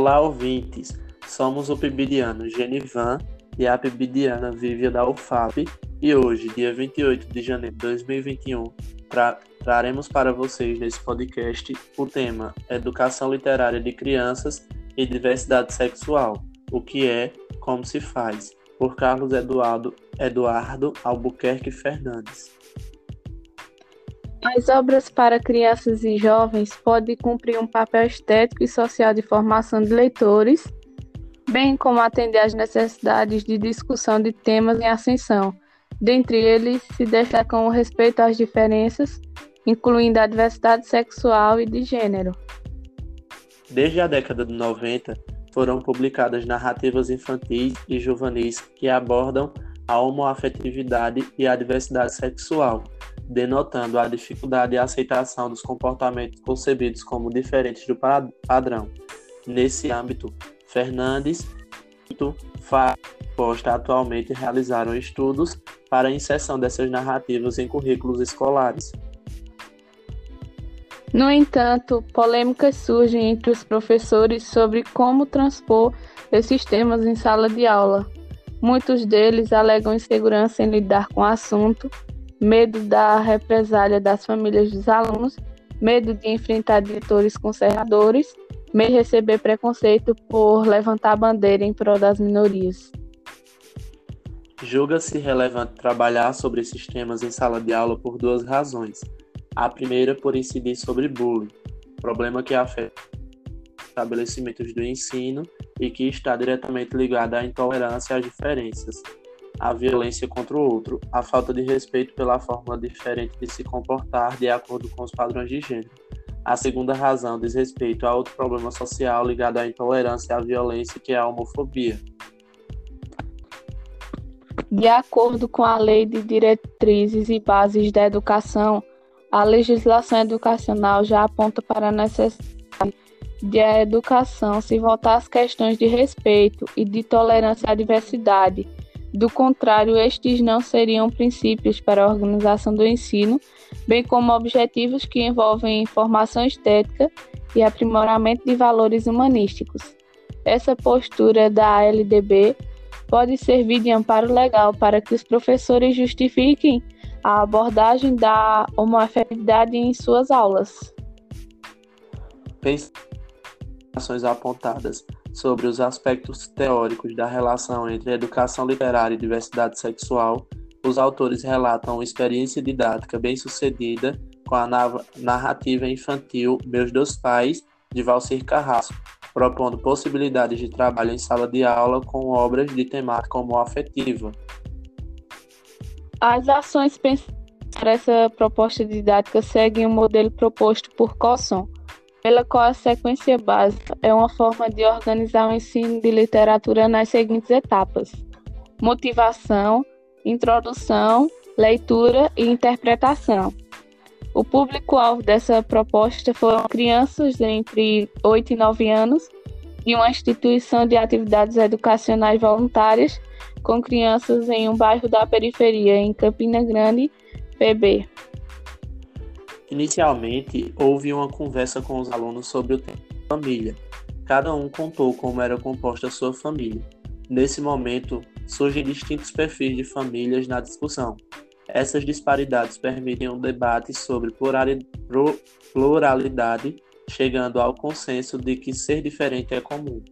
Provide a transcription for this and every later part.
Olá, ouvintes! Somos o Pibidiano Genivan e a Pibidiana Vívia da UFAP e hoje, dia 28 de janeiro de 2021, tra traremos para vocês nesse podcast o tema Educação Literária de Crianças e Diversidade Sexual, o que é, como se faz, por Carlos Eduardo, Eduardo Albuquerque Fernandes. As obras para crianças e jovens podem cumprir um papel estético e social de formação de leitores, bem como atender às necessidades de discussão de temas em ascensão. Dentre eles se destacam o respeito às diferenças, incluindo a diversidade sexual e de gênero. Desde a década de 90, foram publicadas narrativas infantis e juvenis que abordam a homoafetividade e a diversidade sexual, denotando a dificuldade e aceitação dos comportamentos concebidos como diferentes do padrão. Nesse âmbito, Fernandes e Costa atualmente realizaram estudos para a inserção dessas narrativas em currículos escolares. No entanto, polêmicas surgem entre os professores sobre como transpor esses temas em sala de aula. Muitos deles alegam insegurança em lidar com o assunto medo da represália das famílias dos alunos, medo de enfrentar diretores conservadores, medo de receber preconceito por levantar bandeira em prol das minorias. Julga-se relevante trabalhar sobre esses temas em sala de aula por duas razões. A primeira, por incidir sobre bullying, problema que afeta estabelecimentos do ensino e que está diretamente ligado à intolerância às diferenças, a violência contra o outro, a falta de respeito pela forma diferente de se comportar de acordo com os padrões de gênero. A segunda razão diz respeito a outro problema social ligado à intolerância e à violência, que é a homofobia. De acordo com a Lei de Diretrizes e Bases da Educação, a legislação educacional já aponta para a necessidade de a educação se voltar às questões de respeito e de tolerância à diversidade do contrário, estes não seriam princípios para a organização do ensino, bem como objetivos que envolvem formação estética e aprimoramento de valores humanísticos. Essa postura da LDB pode servir de amparo legal para que os professores justifiquem a abordagem da homoafetividade em suas aulas. Ações apontadas sobre os aspectos teóricos da relação entre educação literária e diversidade sexual, os autores relatam uma experiência didática bem-sucedida com a narrativa infantil Meus Dois Pais, de Valcir Carrasco, propondo possibilidades de trabalho em sala de aula com obras de temática homoafetiva. As ações pensadas para essa proposta didática seguem o modelo proposto por Cosson, pela qual a sequência básica é uma forma de organizar o ensino de literatura nas seguintes etapas: motivação, introdução, leitura e interpretação. O público-alvo dessa proposta foram crianças entre 8 e 9 anos de uma instituição de atividades educacionais voluntárias com crianças em um bairro da periferia, em Campina Grande, PB. Inicialmente, houve uma conversa com os alunos sobre o tema família. Cada um contou como era composta a sua família. Nesse momento, surgem distintos perfis de famílias na discussão. Essas disparidades permitem um debate sobre pluralidade, chegando ao consenso de que ser diferente é comum.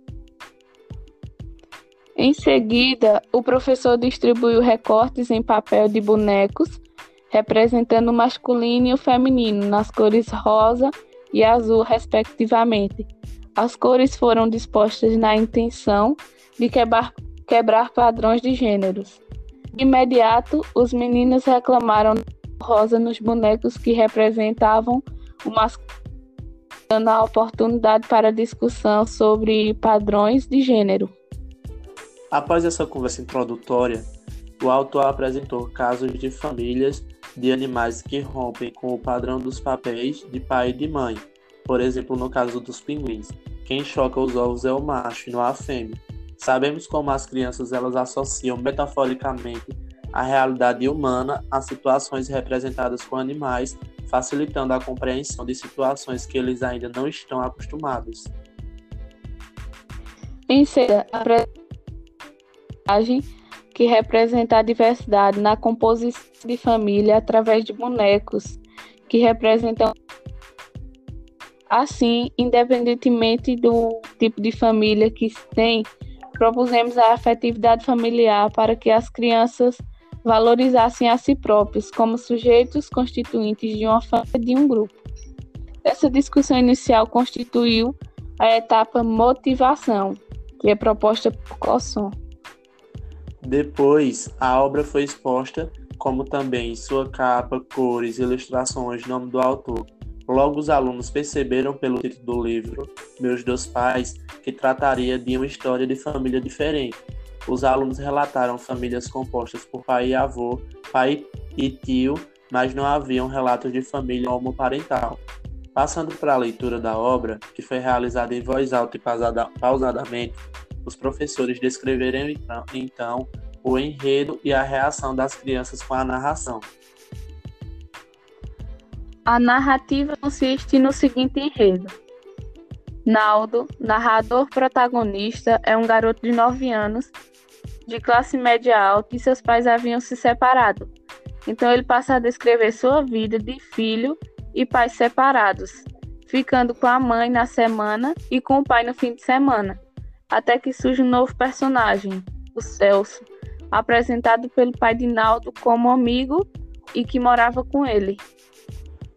Em seguida, o professor distribuiu recortes em papel de bonecos representando o masculino e o feminino nas cores rosa e azul, respectivamente. As cores foram dispostas na intenção de quebrar, quebrar padrões de gêneros. De imediato, os meninos reclamaram rosa nos bonecos que representavam o masculino, dando a oportunidade para discussão sobre padrões de gênero. Após essa conversa introdutória, o autor apresentou casos de famílias de animais que rompem com o padrão dos papéis de pai e de mãe. Por exemplo, no caso dos pinguins, quem choca os ovos é o macho e não a fêmea. Sabemos como as crianças elas associam metaforicamente a realidade humana a situações representadas com animais, facilitando a compreensão de situações que eles ainda não estão acostumados. Em seguida, a personagem que representa a diversidade na composição de família através de bonecos que representam assim, independentemente do tipo de família que se tem, propusemos a afetividade familiar para que as crianças valorizassem a si próprios como sujeitos constituintes de uma família de um grupo. Essa discussão inicial constituiu a etapa motivação, que é proposta por Cosson. Depois, a obra foi exposta, como também sua capa, cores, ilustrações, nome do autor. Logo, os alunos perceberam pelo título do livro, Meus Dois Pais, que trataria de uma história de família diferente. Os alunos relataram famílias compostas por pai e avô, pai e tio, mas não haviam relatos de família homoparental. Passando para a leitura da obra, que foi realizada em voz alta e pausadamente, os professores descreveram então, então o enredo e a reação das crianças com a narração. A narrativa consiste no seguinte enredo. Naldo, narrador protagonista, é um garoto de 9 anos, de classe média alta, e seus pais haviam se separado. Então ele passa a descrever sua vida de filho e pais separados, ficando com a mãe na semana e com o pai no fim de semana, até que surge um novo personagem, o Celso, apresentado pelo pai de Naldo como amigo e que morava com ele.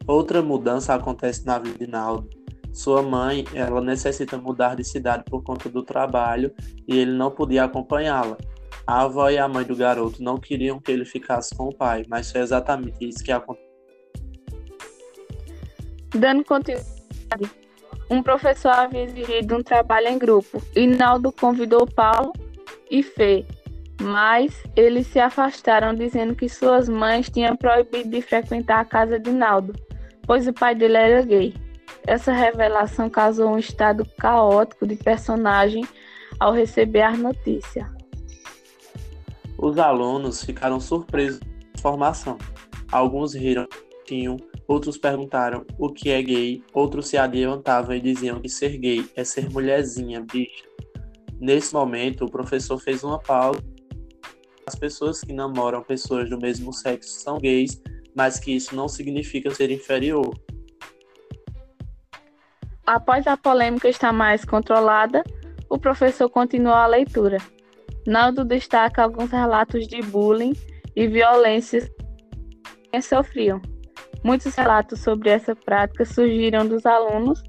Outra mudança acontece na vida de Naldo. Sua mãe, ela necessita mudar de cidade por conta do trabalho e ele não podia acompanhá-la. A avó e a mãe do garoto não queriam que ele ficasse com o pai, mas foi exatamente isso que aconteceu. Dando continuidade, um professor havia exigido um trabalho em grupo e Naldo convidou Paulo e Fê, mas eles se afastaram dizendo que suas mães tinham proibido de frequentar a casa de Naldo, pois o pai dele era gay. Essa revelação causou um estado caótico de personagem ao receber a notícia. Os alunos ficaram surpresos com a informação. Alguns riram, tinham Outros perguntaram o que é gay, outros se adiantavam e diziam que ser gay é ser mulherzinha, bicha. Nesse momento, o professor fez uma pausa. As pessoas que namoram pessoas do mesmo sexo são gays, mas que isso não significa ser inferior. Após a polêmica estar mais controlada, o professor continuou a leitura. Naldo destaca alguns relatos de bullying e violências que sofriam. Muitos relatos sobre essa prática surgiram dos alunos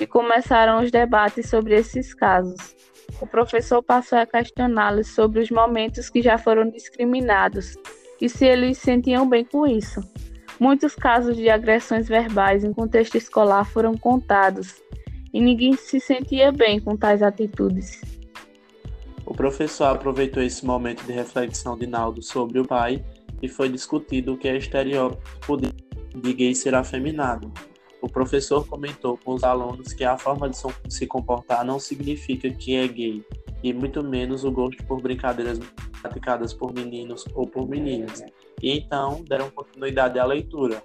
e começaram os debates sobre esses casos. O professor passou a questioná-los sobre os momentos que já foram discriminados e se eles se sentiam bem com isso. Muitos casos de agressões verbais em contexto escolar foram contados e ninguém se sentia bem com tais atitudes. O professor aproveitou esse momento de reflexão de Naldo sobre o pai e foi discutido o que é estereótipo de gay ser afeminado. O professor comentou com os alunos que a forma de se comportar não significa que é gay, e muito menos o gosto por brincadeiras praticadas por meninos ou por meninas. E então deram continuidade à leitura.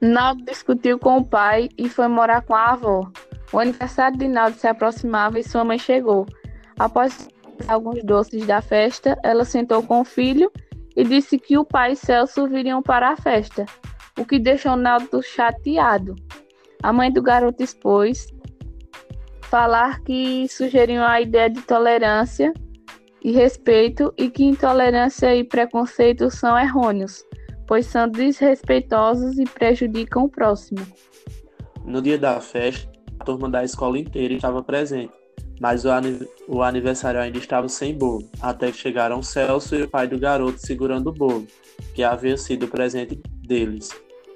Naldo discutiu com o pai e foi morar com a avó. O aniversário de Naldo se aproximava e sua mãe chegou. Após alguns doces da festa, ela sentou com o filho e disse que o pai e Celso viriam para a festa, o que deixou Naldo chateado. A mãe do garoto expôs falar que sugeriam a ideia de tolerância e respeito e que intolerância e preconceito são errôneos, pois são desrespeitosos e prejudicam o próximo. No dia da festa, a turma da escola inteira estava presente mas o, aniversário ainda estava sem bolo, até que chegaram Celso e o pai do garoto segurando o bolo, que havia sido o presente deles.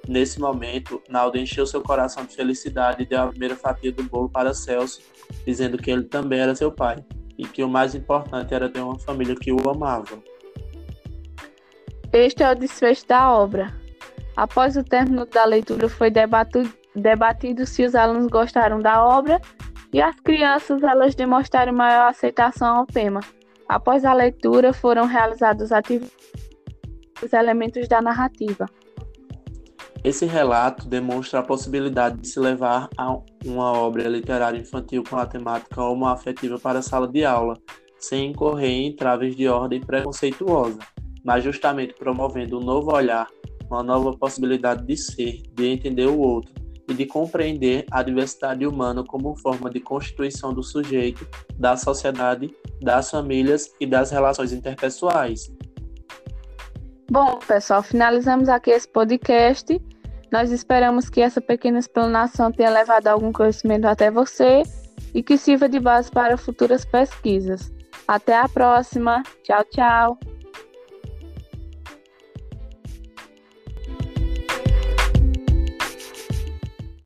Nesse momento, Naldo encheu seu coração de felicidade e deu a primeira fatia do bolo para Celso, dizendo que ele também era seu pai e que o mais importante era ter uma família que o amava. Este é o desfecho da obra. Após o término da leitura, foi debatido, debatido se os alunos gostaram da obra e as crianças elas demonstraram maior aceitação ao tema. Após a leitura, foram realizados os elementos da narrativa. Esse relato demonstra a possibilidade de se levar a uma obra literária infantil com a temática homoafetiva para a sala de aula, sem incorrer em entraves de ordem preconceituosa, mas justamente promovendo um novo olhar, uma nova possibilidade de ser, de entender o outro e de compreender a diversidade humana como forma de constituição do sujeito, da sociedade, das famílias e das relações interpessoais. Bom, pessoal, finalizamos aqui esse podcast. Nós esperamos que essa pequena explanação tenha levado algum conhecimento até você e que sirva de base para futuras pesquisas. Até a próxima. Tchau, tchau.